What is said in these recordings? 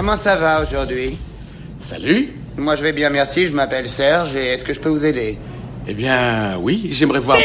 Comment ça va aujourd'hui? Salut. Moi, je vais bien, merci. Je m'appelle Serge et est-ce que je peux vous aider? Eh bien, oui, j'aimerais voir.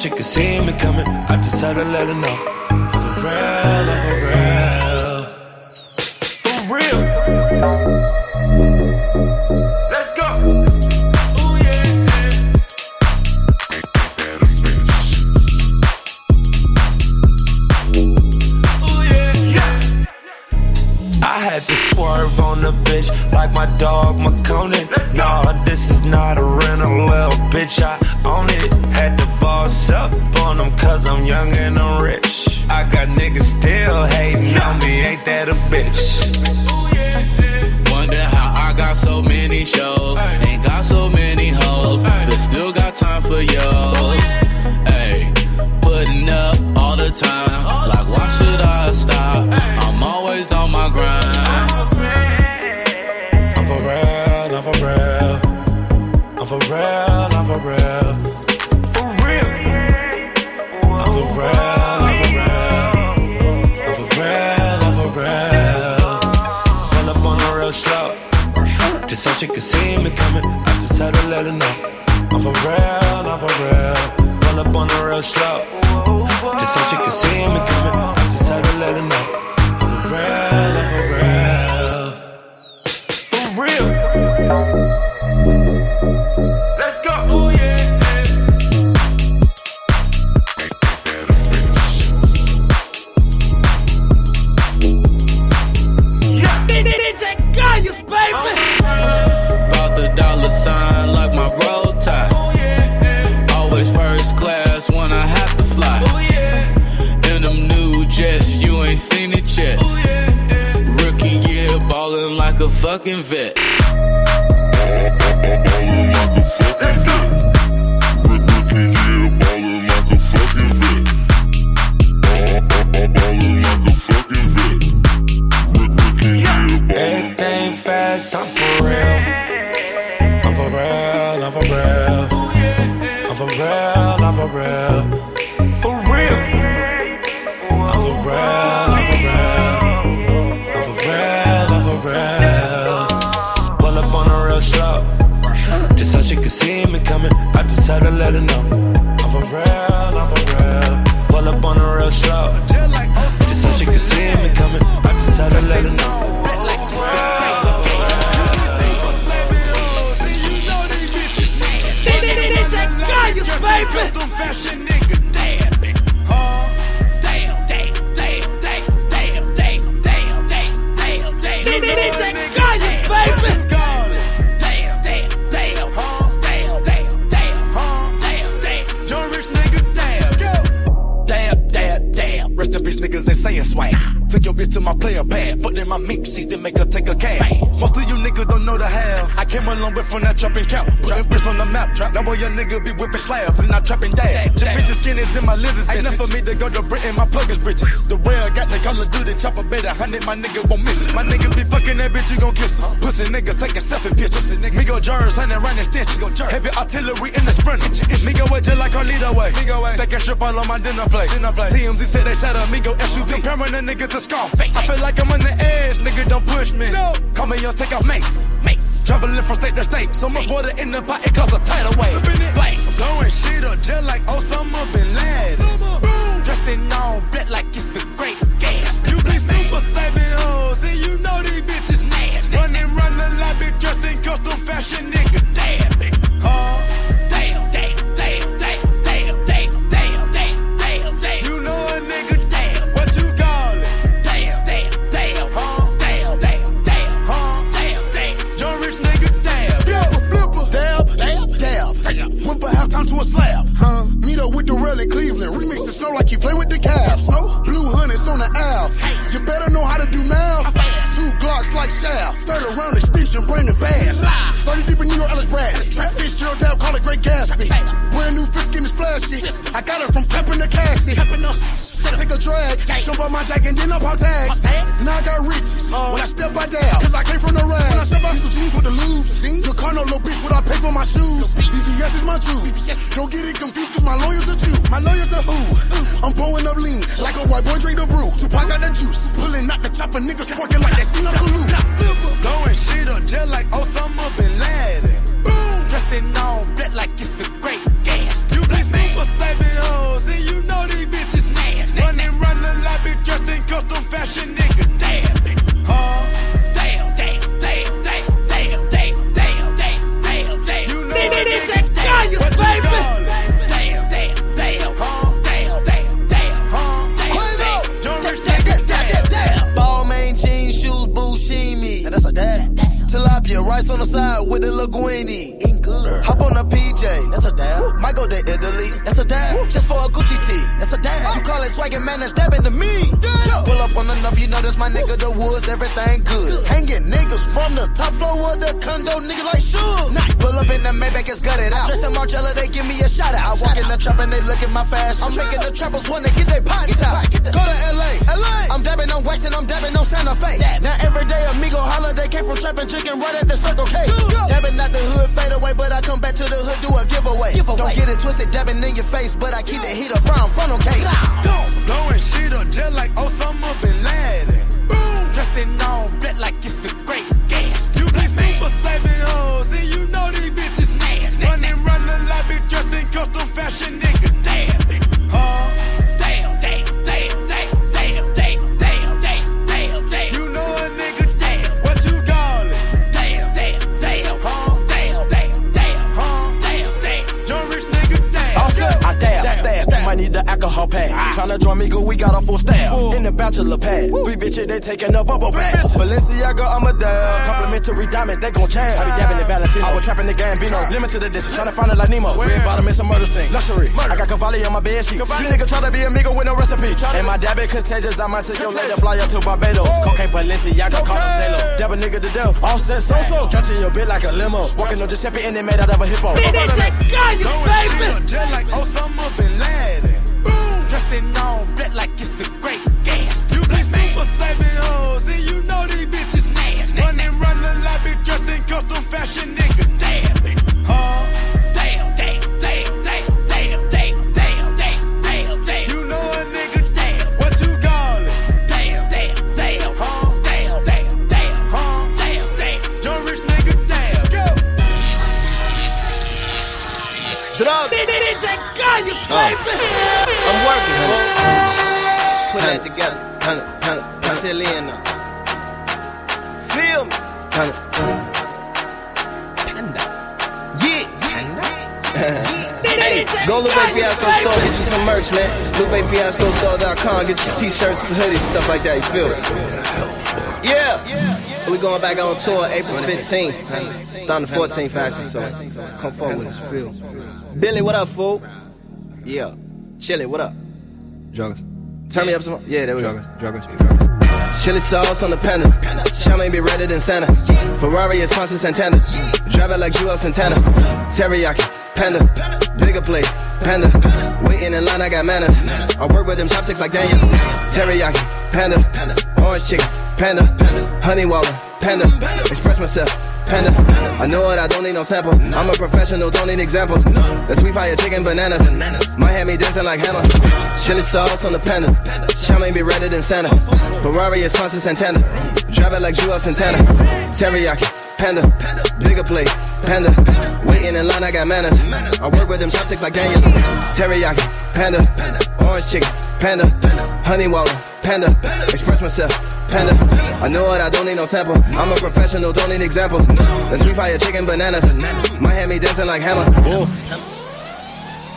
she could see me coming. I just had to let her know. Just so she could see me coming. I just had to let her know. I'm for real, I'm for real. Roll up on her real slow. Just so she could see me coming. I just had to let her know. I'm for real, I'm for real. For real. fucking vet. gon' get some. Pussy nigga taking selfie pictures. Me go jurors and then running stench. Heavy artillery in the sprint. Me go with just like Carlito way. Taking strip all on my dinner plate. TMZ said they shot a Migo SUV. Comparing a nigga to Scarface. I feel like I'm on the edge. Nigga, don't push me. Call me young, take off mace. Mace. Traveling from state to state. So much water in the pot, it cause a tidal wave. Bang. Blowing shit up just like Osama bin Laden. Dressed in all black like it's the great gas. You be super saving hoes, and you know these bitches Run and run the lab, bitch, dressed in custom fashion, nigga. Damn, bitch. Huh? Damn, damn, damn, damn, damn, damn, damn, damn, damn, damn. You know a nigga, damn. What you call it? Damn, damn, damn, huh? Damn, damn, damn, huh? Damn, damn. Young rich nigga, damn. Flipper, flipper, damn, damn, damn, damn. Whip a half time to a slab, huh? Meet up with the in Cleveland. Remix the snow like you play with the Cavs. No blue hunnids on the Alf. Hey. You better know how to do math. Glocks like shaft. Third around extension, Brandon Bass. 30 deep in New York, Ellis Brad. Trap fish, Gerald Dab, call it Great Gatsby. Brand new fish skin is flashy. I got it from tapping the Cassie. Take a drag, jump on my jack and then up our tags. Now I got riches. When I step I down, cause I came from the rag. When I step out, these jeans with the lubes. Your car no little bitch, what I pay for my shoes. BVS is my juice. Don't get it confused, cause my lawyer's are Jew. My lawyer's a ooh. I'm blowing up lean, like a white boy drink the brew. Tupac got the juice. Pulling out the chopper, niggas twerking like they seen Uncle Luke. Blowing shit up just like Osama bin Laden. Boom! Dressed in all black like it's the great passion Rice on the side with the linguine. Eating good. Hop on the PJ. That's a dab. Might go to Italy. That's a dab. Just for a Gucci tee. That's a dab. You call it swaggin', man, that's dabbing to me. Pull up on enough, you know that's my nigga, the woods, everything good. Hanging niggas from the top floor of the condo, nigga like sure. Pull up in the Maybach, it's gutted out. Dressed in Margiela, they give me a shout out. I walk in the trap and they look at my fashion. I'm making the trappers wanna get their pockets out. Go to LA. LA. I'm dabbing on waxing, I'm dabbing on Santa Fe. Now every day amigo holiday came from trapping chicken right at the Circle K. Dabbing out the hood, fade away, but I come back to the hood, do a giveaway. Don't get it twisted, dabbing in your face, but I keep the heat up from front, okay? Blowing shit up just like Osama bin Laden. Tryna join me, go, we got a full staff. In the bachelor pad. Three bitches, they taking a bubble bath. Balenciaga, I'm a dab. Complimentary diamond, they gon' change. I be dabbing in Valentino. I was trapping the Gambino. Limited edition, tryna find it like Nemo. Red bottom, it's a murder scene. Luxury. I got Cavalli on my bed sheet. You nigga try to be amigo with no recipe. Try And my dab it contagious, I might take your lady fly up to Barbados. Cocaine Balenciaga, call him J-Lo. Dab a nigga to death. All set so-so. Stretching your bit like a limo. Walking on Giuseppe and they made out of a hippo. Blowing shit baby. like Osama bin Laden sipping on red like it's the great gas. You be super saving hoes, and you know these bitches nasty. Running, running like be dressed in custom fashion, nigga. Damn it, huh? Damn, damn, damn, damn. You that together, honey, honey, honey. Silly enough. Feel me, honey. Panda. Yeah. Hey, go Lupe Fiasco store, get you some merch, man. LupeFiascoStore.com, get your t-shirts, hoodies, stuff like that, you feel me? Yeah. We going back on tour April 15th. It's on the 14th actually, so come forward with us, you feel? Billy, what up, fool? Yeah. Chili, what up? Joggers. Turn me up some more. Yeah, there we go. Joggers. Joggers. Chili sauce on the panda. Charmaine be redder than Santa. Ferrari is Swanson Santana. Drive it like Joel Santana. Teriyaki, panda. Bigger plate, panda. Waiting in line, I got manners. I work with them chopsticks like Daniel. Teriyaki, panda. Orange chicken, panda. Honey waller, panda. Express myself, panda. I know it, I don't need no sample. I'm a professional, don't need examples. The sweet fire chicken bananas. My hand me dancing like hammer. Chili sauce on the panda. Charmaine be redder than Santa. Ferrari is Swanson Santana. Drive it like Joel Santana. Teriyaki, panda. Bigger plate, panda. Waiting in line, I got manners. I work with them chopsticks like Daniel. Teriyaki, panda. Orange chicken, panda. Honey waller, panda. Express myself, panda. I know it, I don't need no sample. I'm a professional, don't need examples. The sweet fire chicken bananas. My hand me dancing like hammer. Whoa.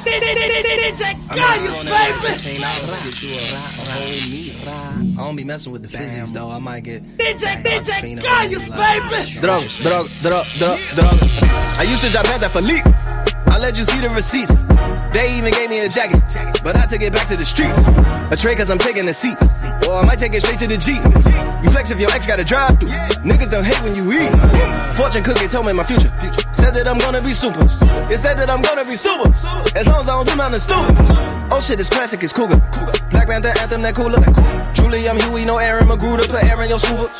DJ Kayus, baby. I don't be messing with the physics though. I might get DJ, DJ Kayus, baby. Drug, drug, drug, drug, drug. I used to drop hands at Philippe. I let you see the receipts. They even gave me a jacket, but I take it back to the streets. A tray cause I'm taking the seat. Or I might take it straight to the Jeep. You flex if your ex got a drive through. Niggas don't hate when you eat. Fortune cookie told me my future. Said that I'm gonna be super. It said that I'm gonna be super. As long as I don't do nothing stupid. Oh shit, it's classic, it's cougar. Black Panther anthem, that cooler. Truly, I'm Huey, no Aaron McGruder. Put Aaron your scuba.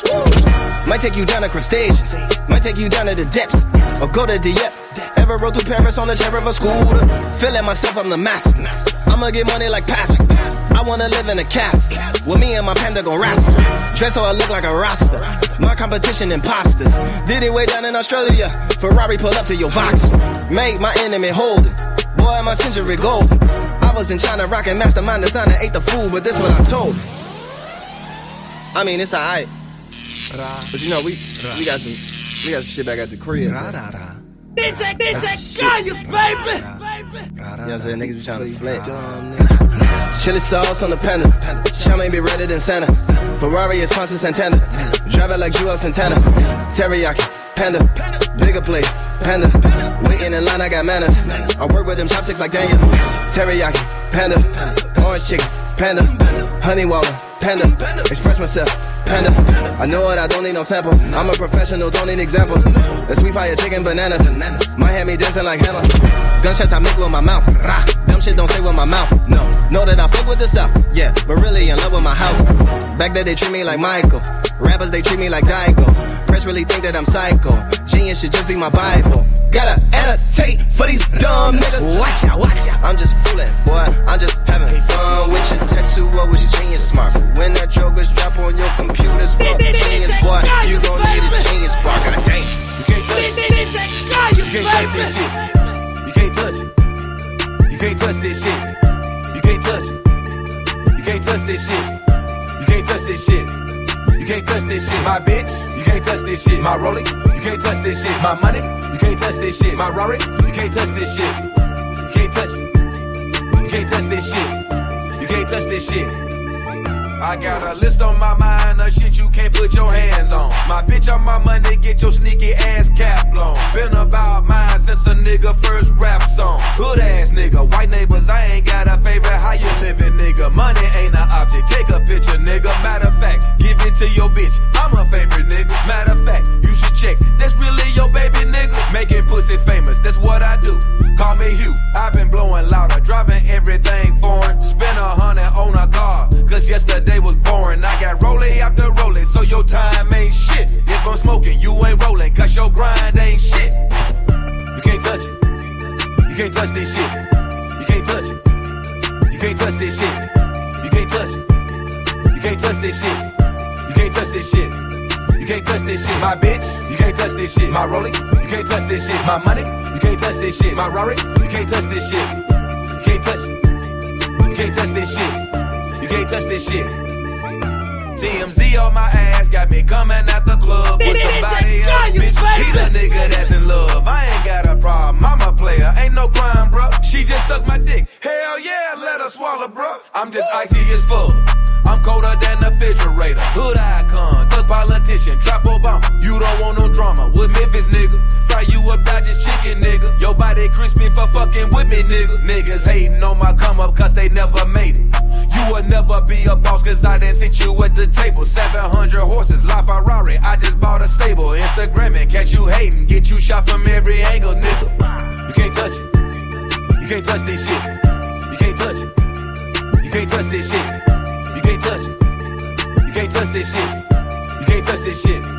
Might take you down to crustaceans. Might take you down to the depths. Or go to Dieppe. Ever rode through Paris on the chair of a scooter. Feeling myself, I'm the master. I'ma get money like pasta. I wanna live in a castle. With me and my panda gon' wrestle. Dress so I look like a rasta. My competition imposters. Did it way down in Australia. Ferrari pull up to your Vox. Made my enemy hold it. Boy, my century golden. I was in China rocking mastermind designer, ate the food, but this what I told. I mean, it's alright. But you know, we we got some we got some shit back at the crib. bro. DJ, DJ Kayus, baby. You know what I'm saying? Niggas be trying to flex. Chili sauce on the panda. Charmaine be redder than Santa. Ferrari is Fonsa Santana. Drive it like Joel Santana. Teriyaki, panda. Bigger plate, panda. Waiting in line, I got manners. I work with them chopsticks like Daniel. Teriyaki, panda. Orange chicken, panda. Honey water, panda. Express myself, panda. I know it, I don't need no samples. I'm a professional, don't need examples. The sweet fire chicken bananas. My hand me dancing like hammer. Gunshots I make with my mouth. Rah. Dumb shit don't say with my mouth. No. Know that I fuck with the South. Yeah, but really in love with my house. Back then they treat me like Michael. Rappers they treat me like Daigo. Press really think that I'm psycho. Genius should just be my Bible. Gotta annotate for these dumb niggas. Watch out, watch out. I'm just fooling, boy. I'm just having fun with your tattoo. I was genius smart. When that joker's drop on your computers, fuck genius, boy. You gon' need a genius bar. God damn. You can't touch it. You can't touch this shit. You can't touch it. You can't touch this shit. You can't touch it. You can't touch this shit. You can't touch this shit. You can't touch this shit. My bitch. You can't touch this shit. My rolling. You can't touch this shit. My money. You can't touch this shit. My Rory. You can't touch this shit. You can't touch. You can't touch this shit. You can't touch this shit. I got a list on my mind of shit you can't put your hands on. My bitch on my money, get your sneaky ass cap blown. Been about mine since a nigga first rap song. Hood ass nigga, white neighbors, I ain't got a favorite. How you living, nigga? Money ain't an object. Take a picture, nigga. Matter of fact, give it to your bitch. I'm a favorite nigga. Matter of fact, you should check. That's really your baby nigga. Making pussy famous, that's what I do. Call me Hugh. I've been blowing louder, driving everything foreign. Spend a hundred on a car, cause yesterday was boring. I got rollie after rollie, so your time ain't shit. If I'm smoking, you ain't rolling, cause your grind ain't shit. You can't touch it. You can't touch this shit. You can't touch it. You can't touch this shit. You can't touch it. You can't touch this shit. You can't touch this shit. You can't touch this shit, my bitch. You can't touch this shit, my rolling. You can't touch this shit, my money. You can't touch this shit, my Rory. You can't touch this shit. You can't touch it. You can't touch this shit. You can't touch this shit. TMZ on my ass got me coming at the club with somebody else, bitch. He the nigga that's in love. I ain't got a problem. I'm a player, ain't no crime, bro. She just sucked my dick. Hell yeah, let her swallow, bro. I'm just icy as fuck. I'm colder than the refrigerator. Hood icon, thug politician, trap Obama. You don't want no drama with Memphis, nigga. Fry you up, Dodgers chicken, nigga. Your body crispy for fucking with me, nigga. Niggas hating on my come up cause they never made it. You will never be a boss cause I didn't sit you at the table. 700 horses, La Ferrari. I just bought a stable. Instagram and catch you hating. Get you shot from every angle, nigga. You can't touch it. You can't touch this shit. You can't touch it. You can't touch this shit. You can't touch it. You can't touch this shit. You can't touch this shit.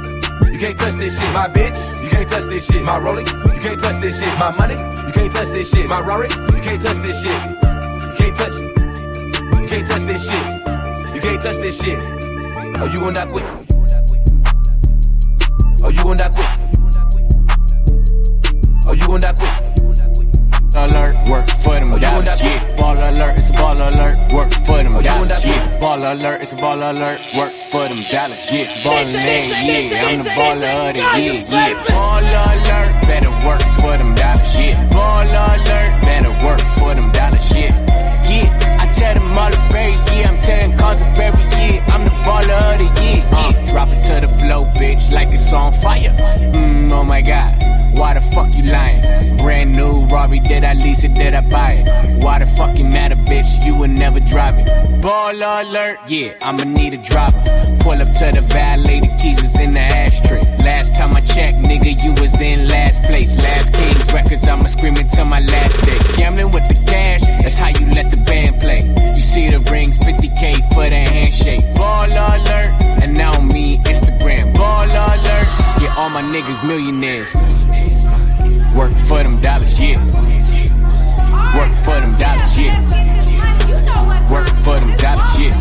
You can't touch this shit, my bitch. You can't touch this shit, my rolling. You can't touch this shit, my money. You can't touch this shit, my Rory. You can't touch this shit. You can't touch it. You can't touch this shit. You can't touch this shit. Oh, you gon' die quick. Oh, you gon' die quick. Oh, you gon' die quick. alert, work for them dollars. Yeah, ball alert, it's a ball alert, work for them dollars. Yeah, ball alert, it's a ball alert, work for them dollars. Yeah, ballin' in, yeah, I'm the baller of the year. Yeah, ball alert, better work for them dollars. Yeah, ball alert, better work for them dollars. Yeah, tell them all the berry, yeah, I'm telling cause of berry, yeah, I'm the baller of the year. Uh, drop it to the flow, bitch, like it's on fire. Mm, oh my god. Why the fuck you lying? Brand new Rari, did I lease it, did I buy it? Why the fuck you matter, bitch? You would never drive it. Baller alert, yeah, I'ma need a driver. Pull up to the valet, the keys is in the ashtray. Last time I checked, nigga, you was in last place. Last Kings records, I'ma scream it my last day. Gambling with the cash, that's how you let the band play. You see the rings, 50k for the handshake say ball alert, and now me Instagram ball alert. Yeah, all my niggas millionaires. Work for them dollars, yeah. Work for them dollars, yeah. Work for them dollars, yeah.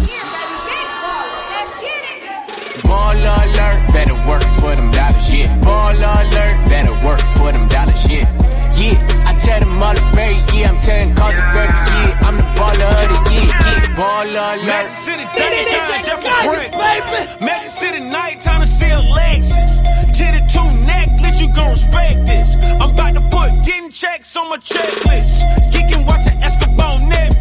Ball alert, better work for them dollars, yeah. Ball alert, better work for them dollars, yeah. Yeah, I tell them all about yeah, I'm telling cause of 30. Daytime, Jeffrey Brick. baby. Magic City nighttime to see a Lexus. Titty two necklace, you gon' respect this. I'm about to put getting checks on my checklist. Geeking watching Escobar Netflix.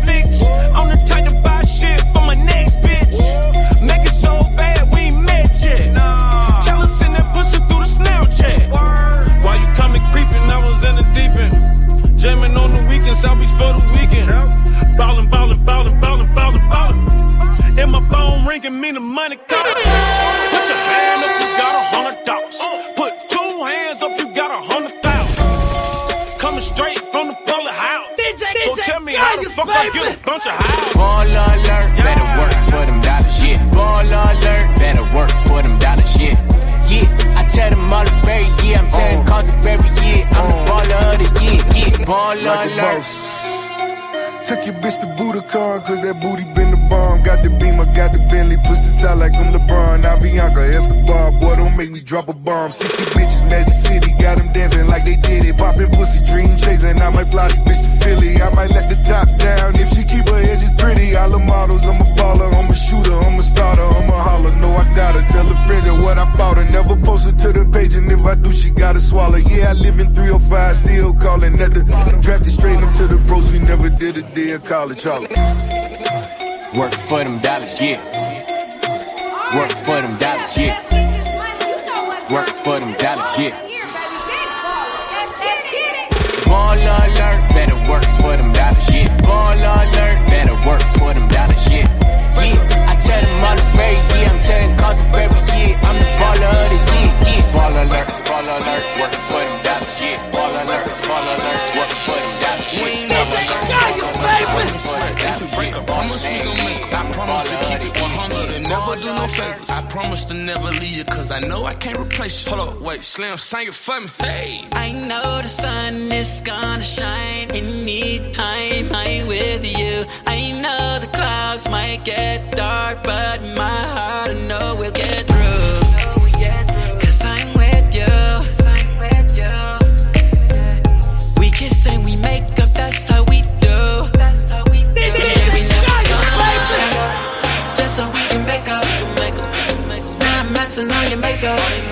Phone ringing, mean the money calling. Put your hand up, you got a hundred dollars. Put two hands up, you got a hundred thousand. Coming straight from the public house. So tell me how the fuck I get a bunch of house. Baller alert, better work for them dollars, yeah. Baller alert, better work for them dollars, yeah. Yeah, I tell them all the berry, yeah. I'm telling uh. cause of berry, yeah. I'm the uh. baller of the year, yeah. Baller like a alert. Took your bitch to Budokan, cause that booty been the bomb. Got the beam, I got the Bentley, push the tie like I'm LeBron. Avianca, Escobar, boy, don't make me drop a bomb. 60 bitches, Magic City, got them dancing like they did it. Poppin' pussy, dream chasing. I might fly the bitch to Philly. I might let the top down if she keep her edges pretty. All the models, I'm a baller, I'm a shooter, I'm a starter, I'm a holler. No, I gotta tell a friend that what I bought her. Never post it to the page, and if I do, she gotta swallow. Yeah, I live in 305, still calling at the drafted straight into the pros. We never did a day of college, holler. Work for them dollars, yeah. Work for them dollars, yeah. Work for them dollars, yeah. Baller alert, better work for them dollars, yeah. Baller alert, better work for them dollars, yeah. Yeah, I tell them all the berry, I know I can't replace you. Hold up, wait, Slim, sing it for me. Hey! I know the sun is gonna shine anytime I'm with you. I know the clouds might get dark, but my heart I know we'll get on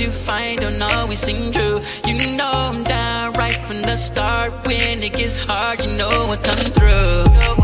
you find don't always seem true. You know I'm down right from the start. When it gets hard, you know what come through.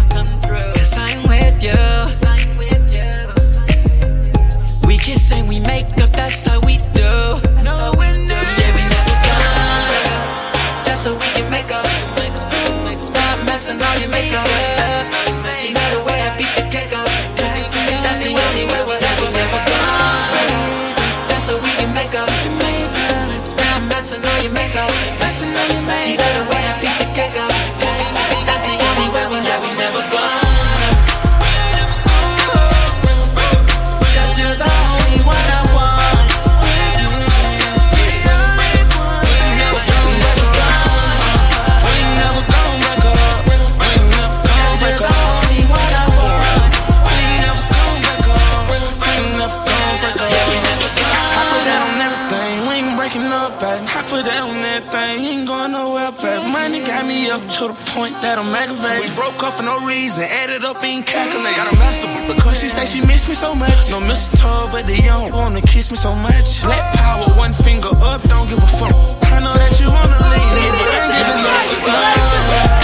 point that I'm aggravated. We broke up for no reason, added up in calculated. Got a master because she say she missed me so much. No mistletoe, but they don't wanna kiss me so much. Black power, one finger up, don't give a fuck. I know that you wanna leave me, but I ain't giving up.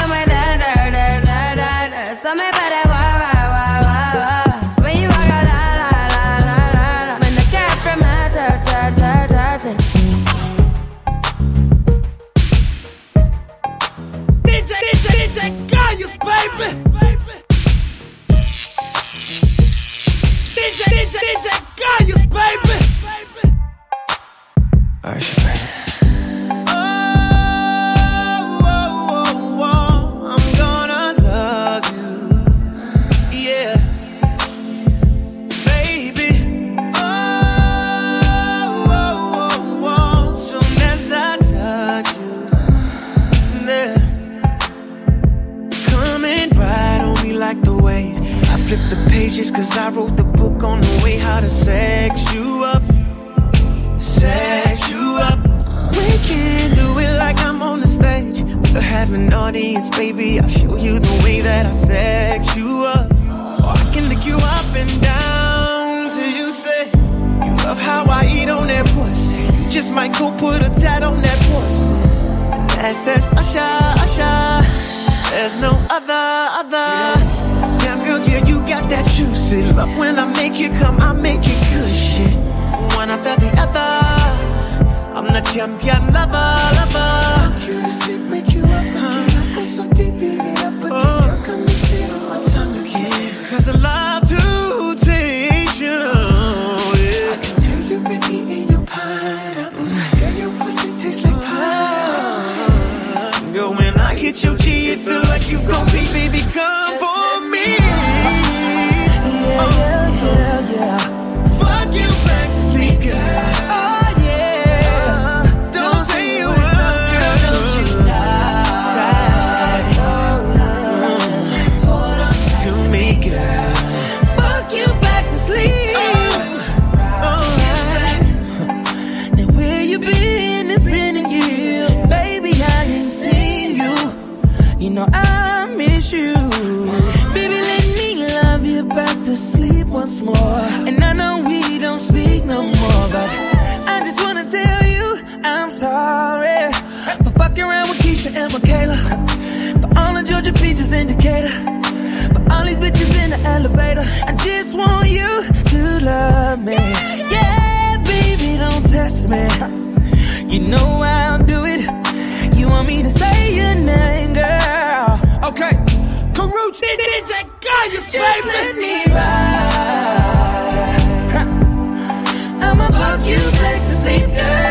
baby. DJ, DJ, DJ, Kayus, baby. baby. want me to say your name, girl. Okay, Karuchi, DJ, God, you Just let me ride. I'ma fuck you back to sleep, girl.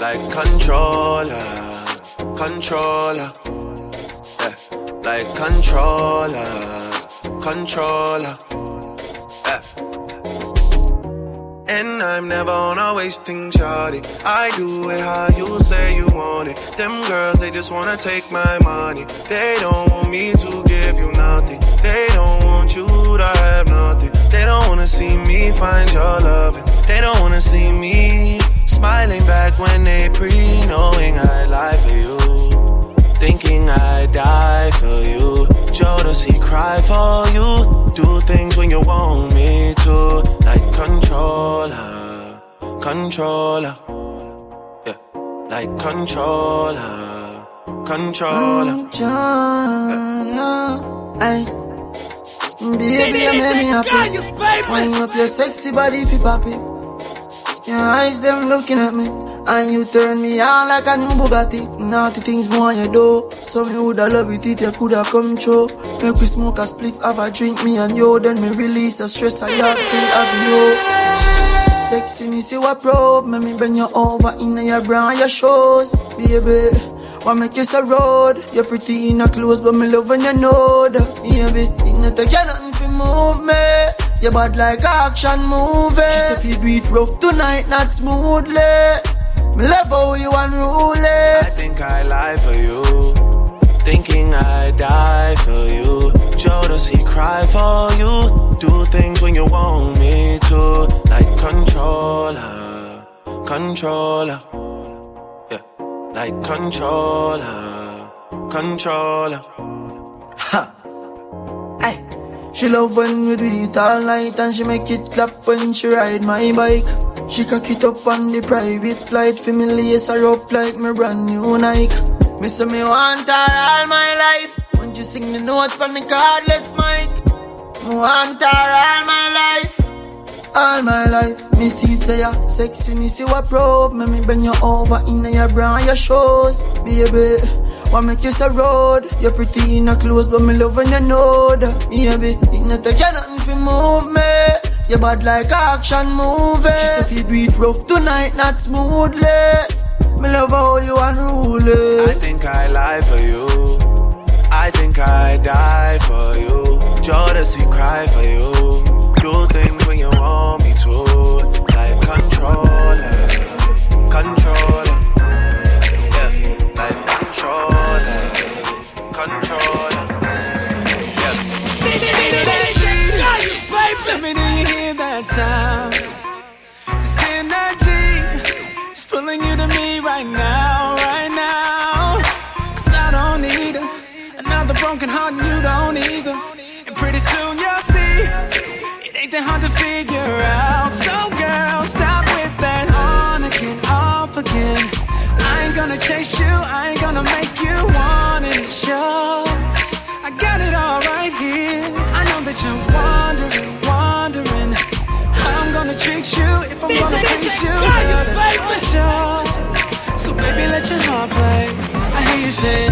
like controller, controller. Yeah, like controller, controller. f. And I'm never on a wasting shawty. I do it how you say you want it. Them girls, they just wanna take my money. They don't want me to give you nothing. They don't want you to have nothing. They don't wanna see me find your loving. They don't wanna see me smiling back when they pre knowing I lie for you. Thinking I die for you. Jodeci cry for you. Do things when you want me to. Like controller, controller. Yeah, like controller, controller. Controller. Yeah. Baby, you make me happy. When up your sexy body, fi pop it. Your eyes them looking at me, and you turn me on like a new Bugatti. Naughty things more you do, so me woulda love it if you coulda come true. Make we smoke a spliff, have a drink, me and you, then me release the stress I have till having you. Sexiness you a probe, make me bend you over in your bra and your shoes, baby. Wanna make you so road, you're pretty in a clothes, but me love when you know that, baby. It not take you nothing to move me. You bad like action movie. She say feel beat rough tonight, not smoothly. Me love how you unruly. I think I lie for you. Thinking I die for you. Jodeci cry for you. Do things when you want me to. Like controller, controller. Yeah, like controller, controller. Ha. She love when we do it all night and she make it clap when she ride my bike. She cock it up on the private flight for me lace her up like my brand new Nike. Me say me want her all my life. Won't you sing the note on the cardless mic? Me want her all my life. All my life, me see it say ya Sexiness you a probe Make me bend you over in your bra and your shoes Baby, want make you so road You're pretty in a clothes But me love when you know that Me Baby, it not take you nothing to move me You bad like action movie She say feel do it rough tonight Not smoothly Me love how you unruly I think I lie for you. I think I die for you. Jodeci cry for you. Do things when you want me to. Like controller. Sound? This energy is pulling you to me right now, right now. Cause I don't need a, another broken heart and you don't either. And pretty soon you'll see it ain't that hard to figure out. So girl, stop with that on again, off again. I ain't gonna chase you, I ain't gonna make you want it. Show. I got it all right here. I know that you're wondering, I'm gonna please you. Girl, that's for sure. So baby, let your heart play. I hear you say,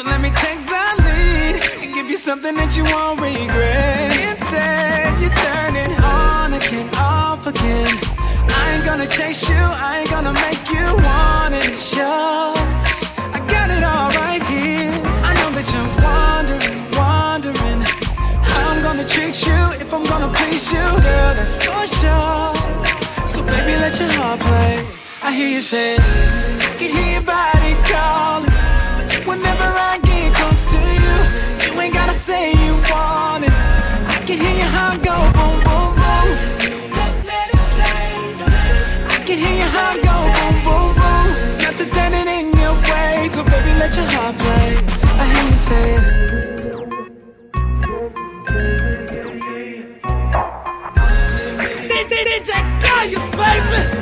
So let me take the lead and give you something that you won't regret. Instead, you turn it on again, off again. I ain't gonna chase you, I ain't gonna make you want it. Show. I got it all right here. I know that you're wondering, wondering how I'm gonna treat you if I'm gonna please you, girl. That's for sure. So baby, let your heart play. I hear you say, baby!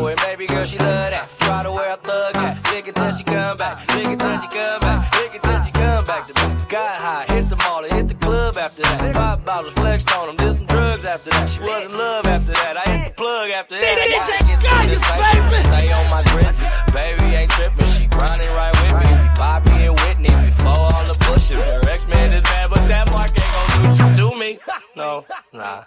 for it. Baby girl, she love that. Try to wear a thug hat. Lick it till she come back. Lick it till she come back. Lick it till she come back to back. Got high, hit the mall, hit the club after that. Pop bottles flexed on them, did some drugs after that. She was in love after that. I hit the plug after that. I gotta get to this baby. Stay on my grizzly. Baby ain't tripping, she grinding right with me. Bobby and Whitney before all the pushing. Her ex man is mad, but that mark ain't gonna do shit to me. No, nah.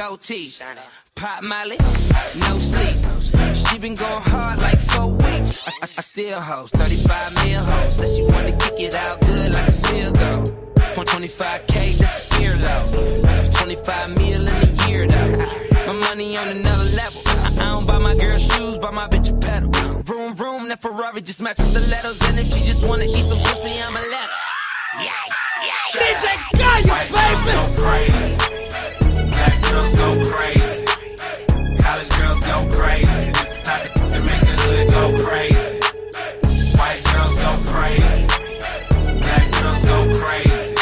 Goatee. Pop Molly, no sleep. She been going hard like four weeks. I, I, I still host 35 mil hoes. Said she wanna kick it out good like a field goal. 25k, that's a year low. 25 mil in a year though. My money on another level. I, I don't buy my girl shoes, buy my bitch a pedal. Room, room, that Ferrari just matches the letters. And if she just wanna eat some pussy, I'm a let her. Yikes, yikes. DJ Kayus, baby. Girls go crazy. College girls go crazy. This the type of to make the hood go crazy. White girls go crazy. Black girls go crazy.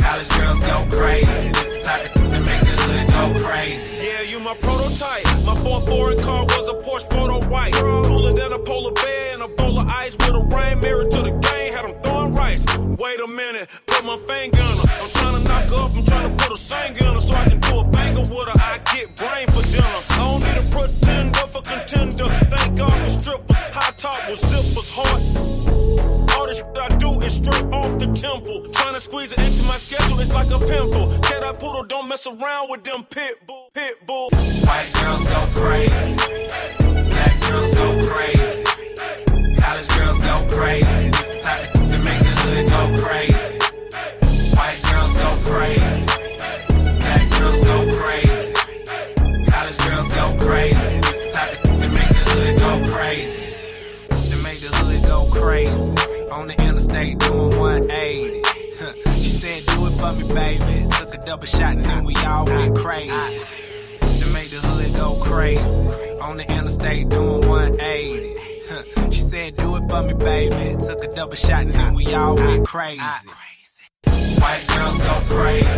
College girls go crazy. This the type of to make the hood go crazy. Yeah, you my prototype. My fourth foreign car was a Porsche photo white. Cooler than a polar bear and a bowl of ice with a rain mirror to the game. Had them rice. Wait a minute, put my finger on her. I'm trying to knock her up. I'm trying to put a singer on her so I can do a banger with her. I get brain for dinner. I don't need a pretender for contender. Thank God for strippers. High top with zippers. Heart. All the shit I do is straight off the temple. Trying to squeeze it into my schedule, it's like a pimple. Tell that poodle, don't mess around with them pit bull, pit bull. White girls go crazy. Black girls go crazy. College girls go crazy. Hood go crazy. White girls go crazy. Black girls go crazy. College girls go crazy. This the type of to make the hood go crazy. To make the hood go crazy. On the interstate doing 180. She said, do it for me, baby. Took a double shot and then we all went crazy. To make the hood go crazy. On the interstate doing 180. Said, do it for me, baby. Took a double shot and then we all went crazy. White girls go crazy.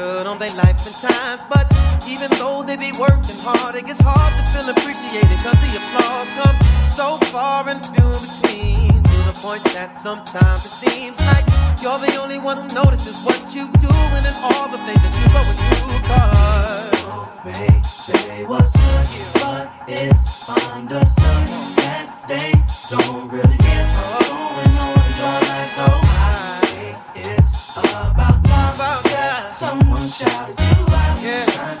good on their life and times. But even though they be working hard, it gets hard to feel appreciated. Cause the applause come so far and few in between. To the point that sometimes it seems like you're the only one who notices what you do and all the things that you go through. Cause may say what's good, but it's understood that they don't really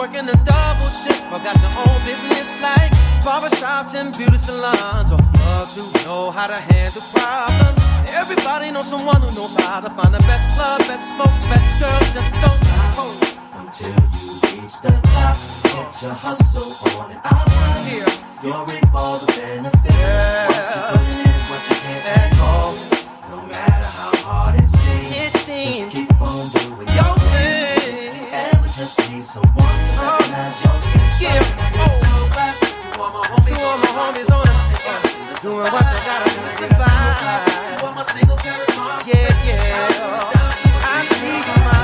Working a double shift, or got your own business like barbershops and beauty salons, or clubs who know how to handle problems. Everybody knows someone who knows how to find the best club, best smoke, best girl. Just don't stop until you reach the top. Get your hustle on and I want here. You're reap all the benefits. Yeah. Yeah. Oh. To all my homies, on it. Doing what they gotta do to survive. To all my single parents, yeah, yeah. I see my.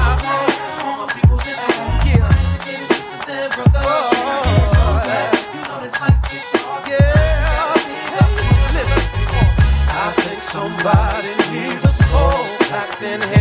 somebody needs a soul packed in here.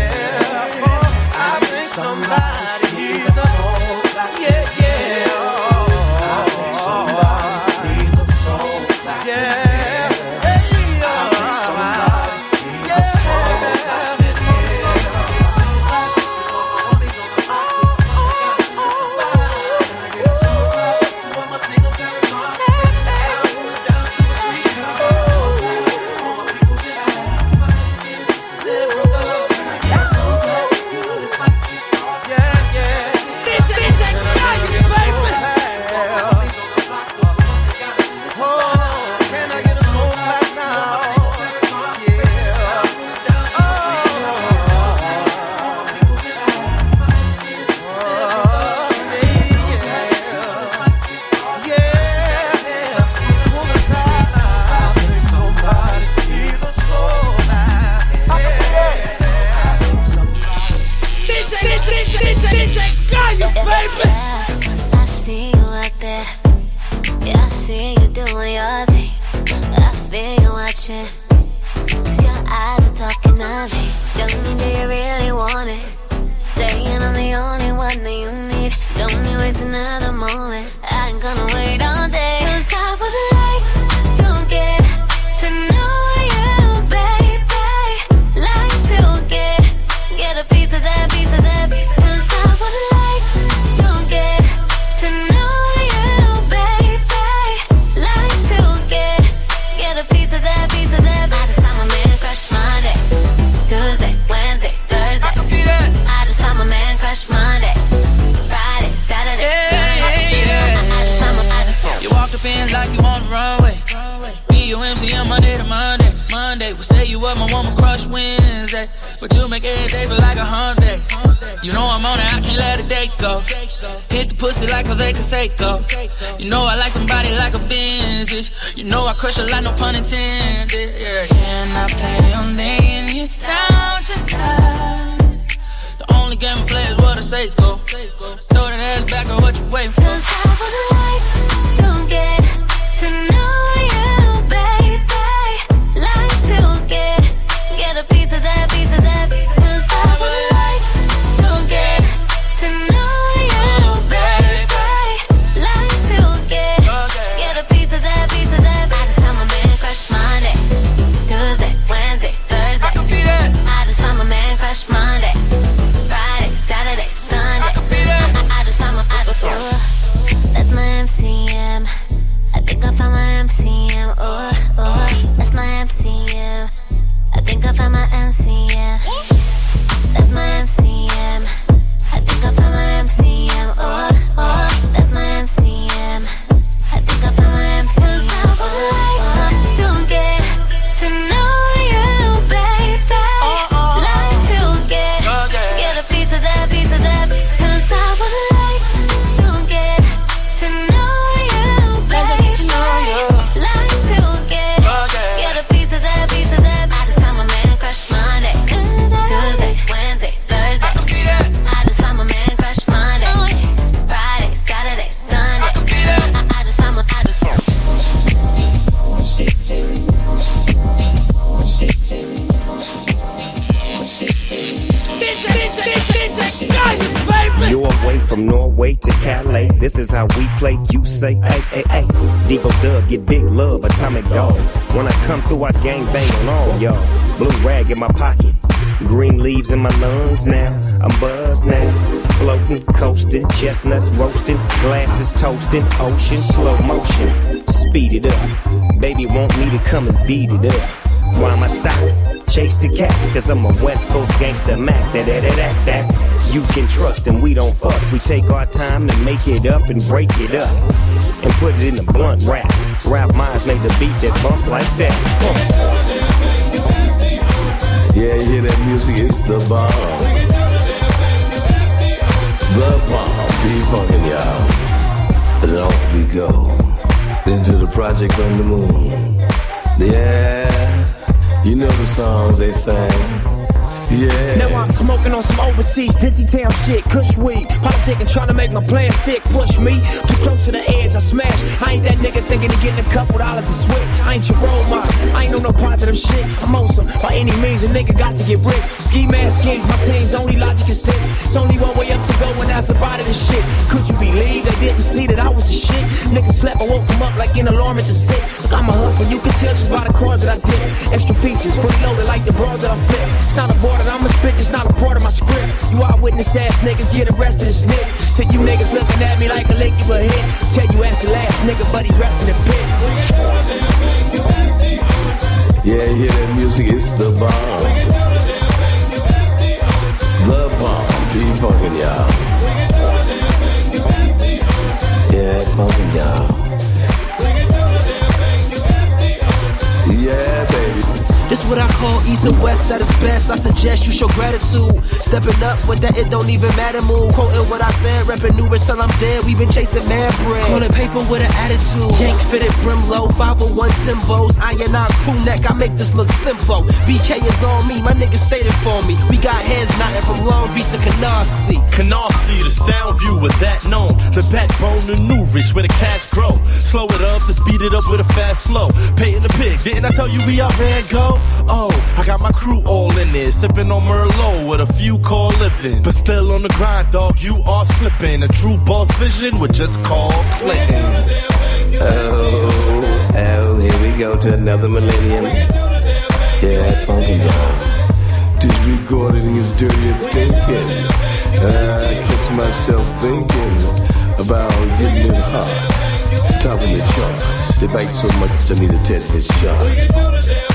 Toasting, ocean, slow motion. Speed it up. Baby want me to come and beat it up. Why am I stop? Chase the cat, cause I'm a West Coast gangster Mac. That, that, that, that, that. You can trust and we don't fuss. We take our time to make it up and break it up. And put it in a blunt rap. Rap minds make the beat that bump like that. Yeah, hear that music? It's the bomb. The bomb. Be funkin' y'all. And off we go. Into the project on the moon. Yeah, you know the songs they sang. Yeah. Now I'm smoking on some overseas dizzy town shit, kush weed. Politicking, trying to make my plan stick. Push me too close to the edge, I smash. I ain't that nigga thinking of getting a couple dollars a switch. I ain't your role model, I ain't on no positive shit. I'm on some by any means, a nigga got to get rich. Ski mask kings, my team's only logic is stick. It's only one way up to go, and that's about it. Shit, could you believe they didn't see that I was the shit? Niggas slept, I woke them up like an alarm at the sick. I'm a hustler, you can tell just by the cars that I did. Extra features, fully loaded like the bras that I fit. It's not a border, I'ma spit, it's not a part of my script. You eyewitness ass niggas get arrested and snitch. Till you niggas looking at me like a lick you a hit. Tell you ass the last nigga, but he resting in piss. Yeah, you hear that music? It's the bomb. The bomb. Be funkin' y'all. Yeah, funkin' y'all. Yeah. This what I call east and west at its best. I suggest you show gratitude. Stepping up with that it don't even matter move. Quoting what I said, repping new till I'm dead. We've been chasing mad bread. Calling paper with an attitude. Yank fitted brim low, 501 Timbos. Iron out crew neck, I make this look simple. BK is on me, my niggas stated for me. We got heads knotting from Long Beach to Canarsie. Canarsie, the sound view with that known. The backbone of New Rich, where the cash grow. Slow it up to speed it up with a fast flow. Paying the pig, didn't I tell you we out there go? Oh, I got my crew all in there, sipping on Merlot with a few call living. But still on the grind, dog, you are slipping. A true boss vision would just call Clinton. Oh, oh, here we go to another millennium. Yeah, funky y'all. This recording is dirty and stinking. I catch myself thinking about getting it hot. Top of the charts. They bite so much I need a tetanus shot.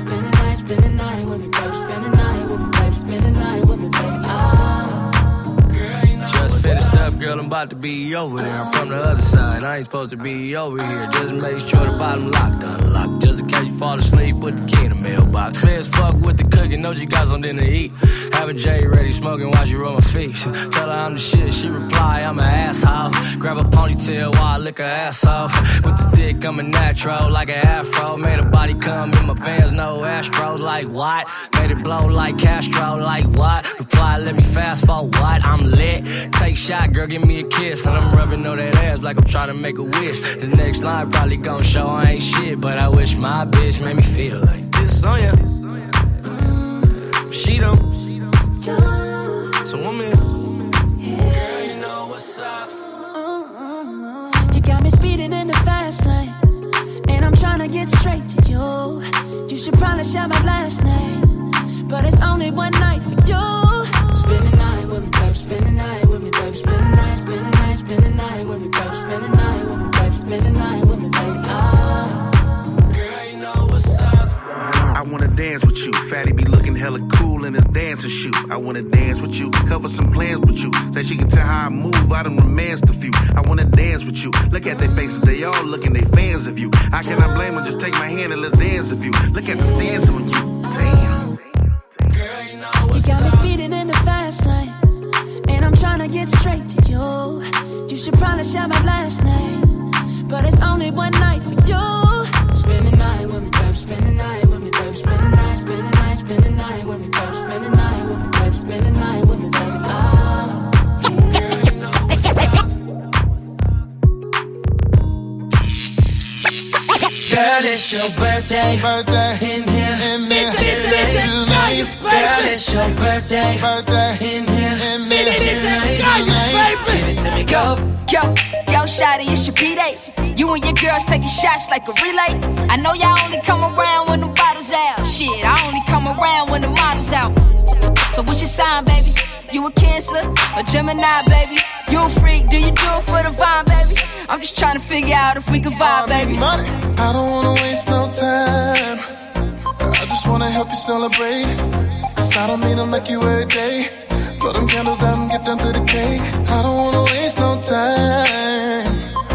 Spend the night, spend the night, spend the girl, I'm about to be over there. I'm from the other side, I ain't supposed to be over here. Just make sure the bottom locked, unlocked. Just in case you fall asleep, put the key in the mailbox. Clear as fuck with the cooking, know she got something to eat. Having J ready, smoking while she roll my feet. Tell her I'm the shit, she reply, I'm an asshole. Grab a ponytail while I lick her ass off. With the dick, I'm a natural, like an afro. Made her body come in my fans, no astros, like what? Made it blow like Castro, like what? Reply, let me fast forward? I'm lit. Take shot, girl, give me a kiss. And I'm rubbing on that ass like I'm trying to make a wish. This next line probably gon' show I ain't shit, but I wish my bitch made me feel like this oh, on ya. She don't. So woman, girl, you know what's up. You got me speeding in the fast lane. And I'm trying to get straight to you. You should probably shout my last name. But it's only one night for you. Spend the night with me, babe. Spend the night Spend the night, spend the night, spend the night with me, babe. Spend the night with me, babe. Spend the night with me, baby. Ah. I wanna dance with you. Fatty be looking hella cool in his dancing shoe. I wanna dance with you, cover some plans with you. Say she can tell how I move, I done romanced a few. I wanna dance with you. Look at their faces, they all looking, they fans of you. I cannot blame them, just take my hand and let's dance with you. Look at the stance on you. Damn. Get straight to you. You should probably shout my last name. But it's only one night for you. Spend the night with me, babe. Spend the night with me, babe. Spend the night, spend the night, spend the night with me, babe. Spend the night with me, babe. Spend the night with me, baby. Ah. Girl, it's your birthday. Birthday. In here. In there. Tonight. Girl, it's your birthday. Birthday. In here. To me, go. Yo, yo, shawty, it's your B-Day. You and your girls taking shots like a relay. I know y'all only come around when the bottles out. Shit, I only come around when the models out. So, so, so what's your sign, baby? You a Cancer a Gemini, baby? You a freak? Do you do it for the vibe, baby? I'm just trying to figure out if we can vibe, baby. Money. I don't wanna waste no time. I just wanna help you celebrate. Cause I don't mean to make you every day. Blow them candles out and get down to the cake. I don't wanna waste no time.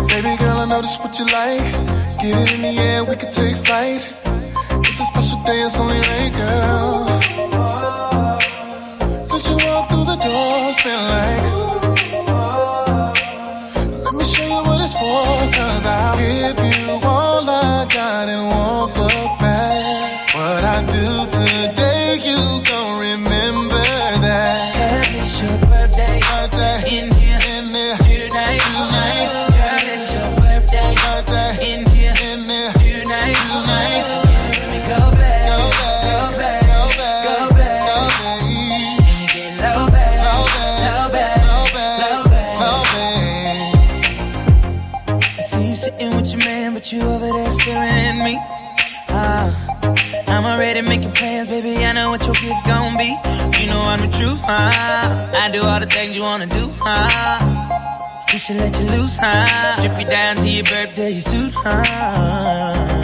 Baby girl, I know this what you like. Get it in the air, we can take flight. It's a special day, it's only right, girl. Since you walk through the door, it's been like. Let me show you what it's for, cause I'll give you all I got and won't look back. What I do today, be. You know I'm the truth, huh? I do all the things you wanna do, huh? We should let you loose, huh? Strip you down to your birthday suit, huh?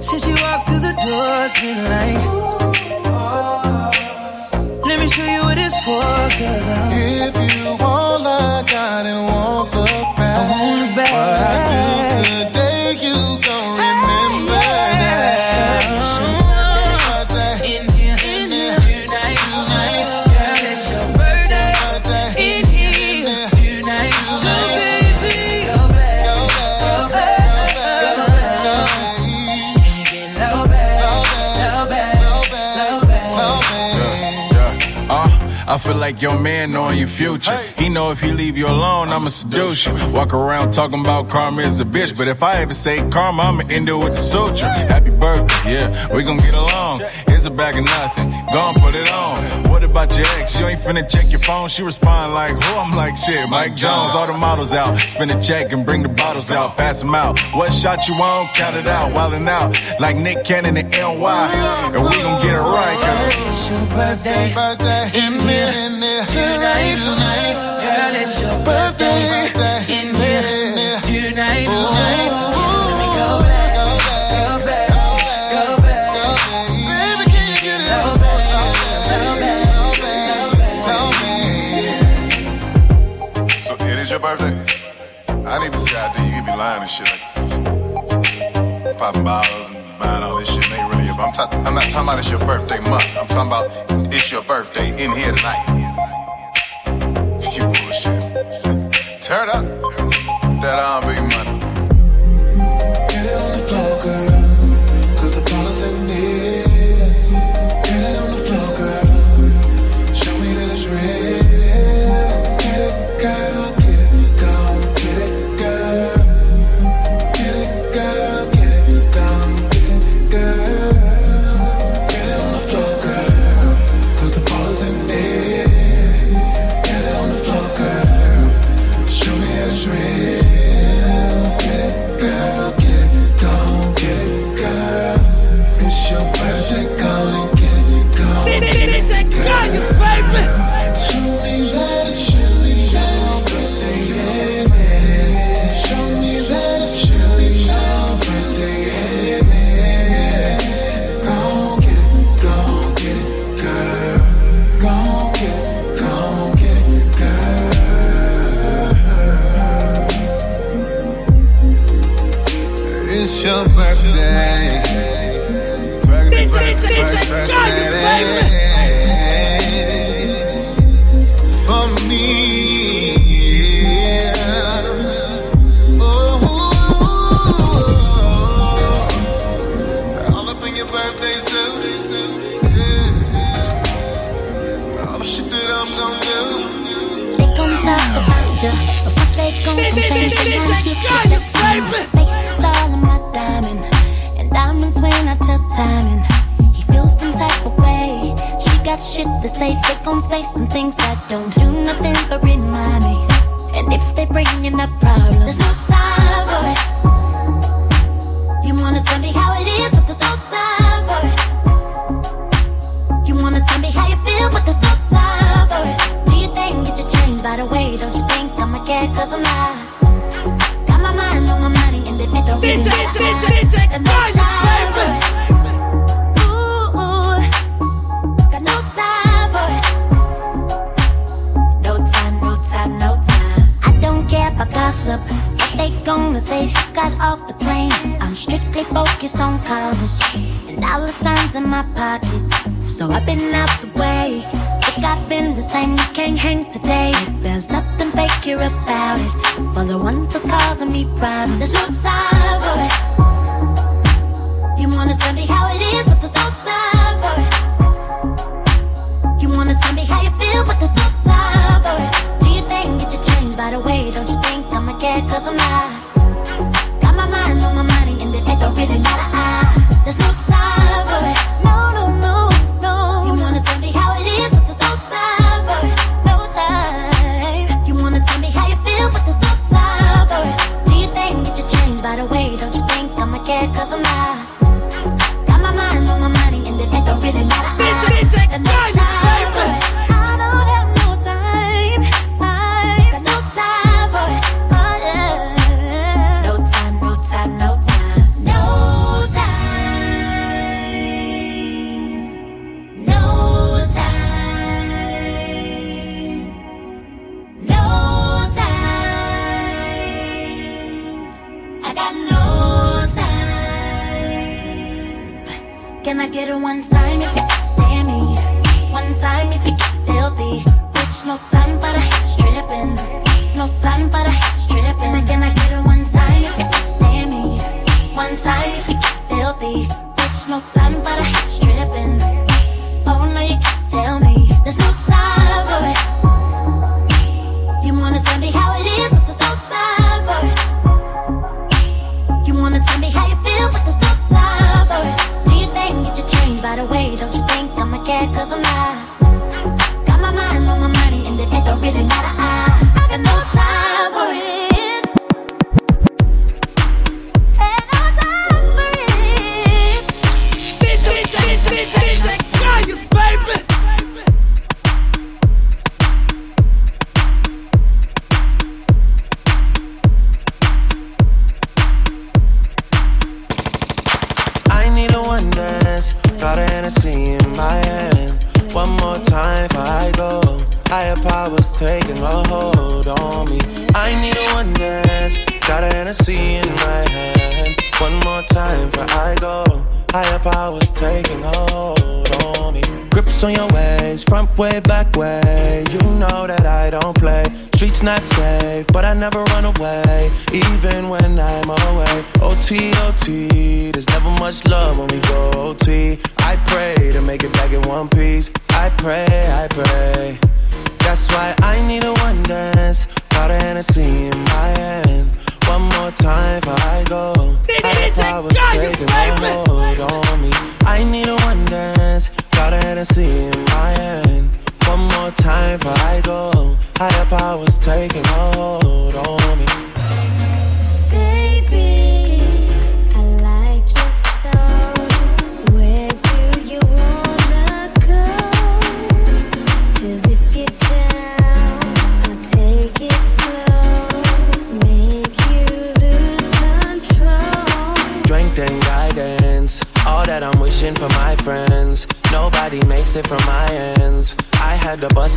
Since you walked through the door, it's been like. Let me show you what it's for, cause I'm. If you all I got and won't look back. I won't look back. What I do I feel like your man knowing your future. He know if he leave you alone, I'ma seduce you. Walk around talking about karma is a bitch, but if I ever say karma, I'ma end it with the suture. Happy birthday, yeah, we gon' get along. Here's a bag of nothing. Gone, put it on. What about your ex? You ain't finna check your phone. She respond like, who? I'm like, shit, Mike Jones. All the models out. Spend a check and bring the bottles out. Pass them out. What shot you on? Count it out. Wildin' out. Like Nick Cannon and NY. And we gon' get it right. Cause it's your birthday. birthday. In here. In here. Tonight. Tonight. Girl, it's your birthday. In here. Tonight. Tonight. I need to see out there, you be lying and shit like popping bottles and buying all this shit. Ain't really your, I'm, ta- I'm not talking about it's your birthday month. I'm talking about it's your birthday in here tonight. You bullshit. Turn up that um, R&B money. say some things that don't One time you can stand me. One time you can get filthy. Bitch, no time for the stripping. No time for the stripping. Can I get it one time you can stand me? One time you can get filthy. Bitch, no time for the stripping. Oh no, you can't tell me there's no time. cause I'm not. Got my mind on my money and it, it don't really matter. I, I got no time for it.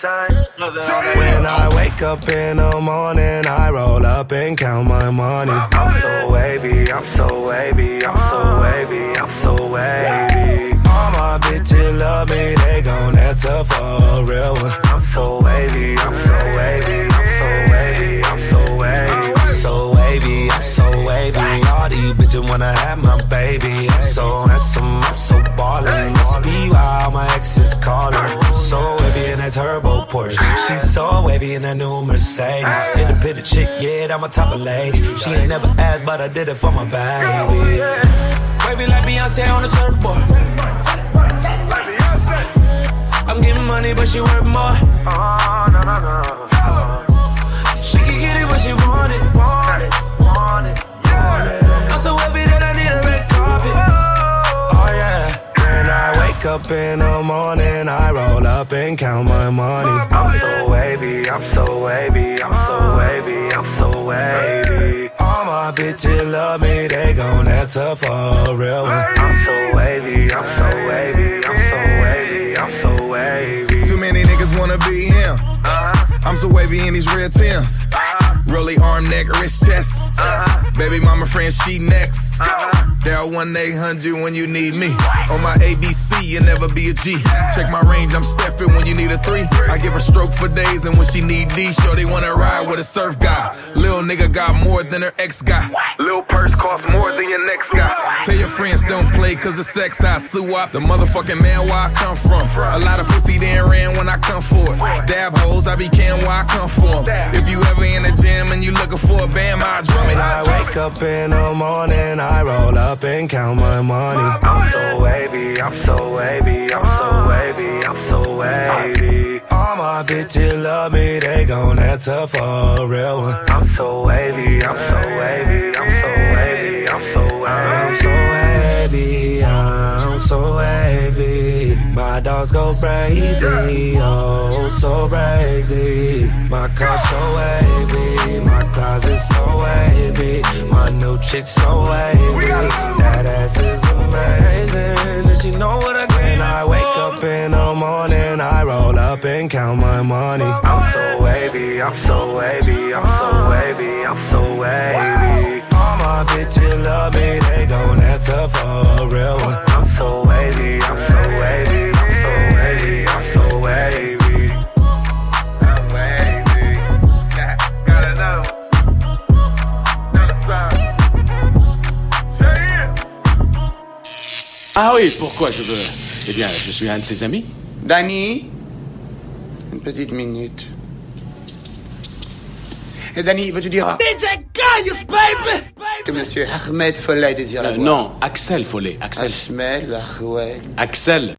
When I wake up in the morning, I roll up and count my money. I'm so wavy, I'm so wavy, I'm so wavy, I'm so wavy. All my bitches love me, they gon' answer for a real one. I'm so wavy, I'm so wavy, I'm so wavy, wavy, I'm so wavy. All these bitches wanna have my baby. I'm so handsome, I'm so ballin'. Must be why all my exes callin'. I'm so wavy in that turbo Porsche. She's so wavy in that new Mercedes. Independent chick, yeah, that my type of lady. She ain't never asked, but I did it for my baby. Wavy like Beyonce on the surfboard. I'm getting money, but she worth more. Uh-huh, she can get it when she want it. I'm so happy that I need a red carpet. Oh yeah. When I wake up in the morning, I roll up and count my money. I'm so wavy, I'm so wavy, I'm so uh. wavy, I'm so wavy. All my bitches love me, they gon' answer for a real one. I'm so wavy, I'm so wavy, I'm so wavy, I'm so wavy. Too many niggas wanna be him. I'm so wavy in these red Tims. Rolly arm, neck, wrist, chest. Uh-huh. Baby mama friend, she next. Uh-huh. Dial 1 800 when you need me. On my ABC, you never be a G. Check my range, I'm Steffin when you need a three. I give her stroke for days, and when she need D, sure they wanna ride with a surf guy. Lil nigga got more than her ex guy. Lil purse costs more than your next guy. Tell your friends don't play cause of sex, I sue up the motherfucking man where I come from. A lot of pussy then ran when I come for it. Dab hoes, I be can where I come from. If you ever in the gym and you looking for a band, I drum it. I wake up in the morning, I roll up and count my money. I'm so wavy, I'm so wavy, I'm so wavy, I'm so wavy. All my bitches love me, they gon' answer for a real one. I'm so wavy, I'm so wavy, I'm so wavy, I'm so wavy. I'm so wavy, I'm so wavy. My dogs go crazy, oh so crazy. My car so wavy, my closet so wavy. My new chick so wavy. That ass is amazing. And she know what I get. I wake up in the morning, I roll up and count my money. I'm so wavy, I'm so wavy, I'm so wavy, I'm so wavy. All my bitches love me, they gon' answer for a real one. I'm so wavy, I'm so wavy, I'm so wavy, Ah oui, pourquoi je veux? Eh bien, je suis un de ses amis. Danny Une petite minute. Et Danny, veux-tu dire DJ Gaius, baby! que monsieur Ahmed Follet désire la Euh, voir non, Axel Follet. Axel. Ahmed, Ahmed. Axel.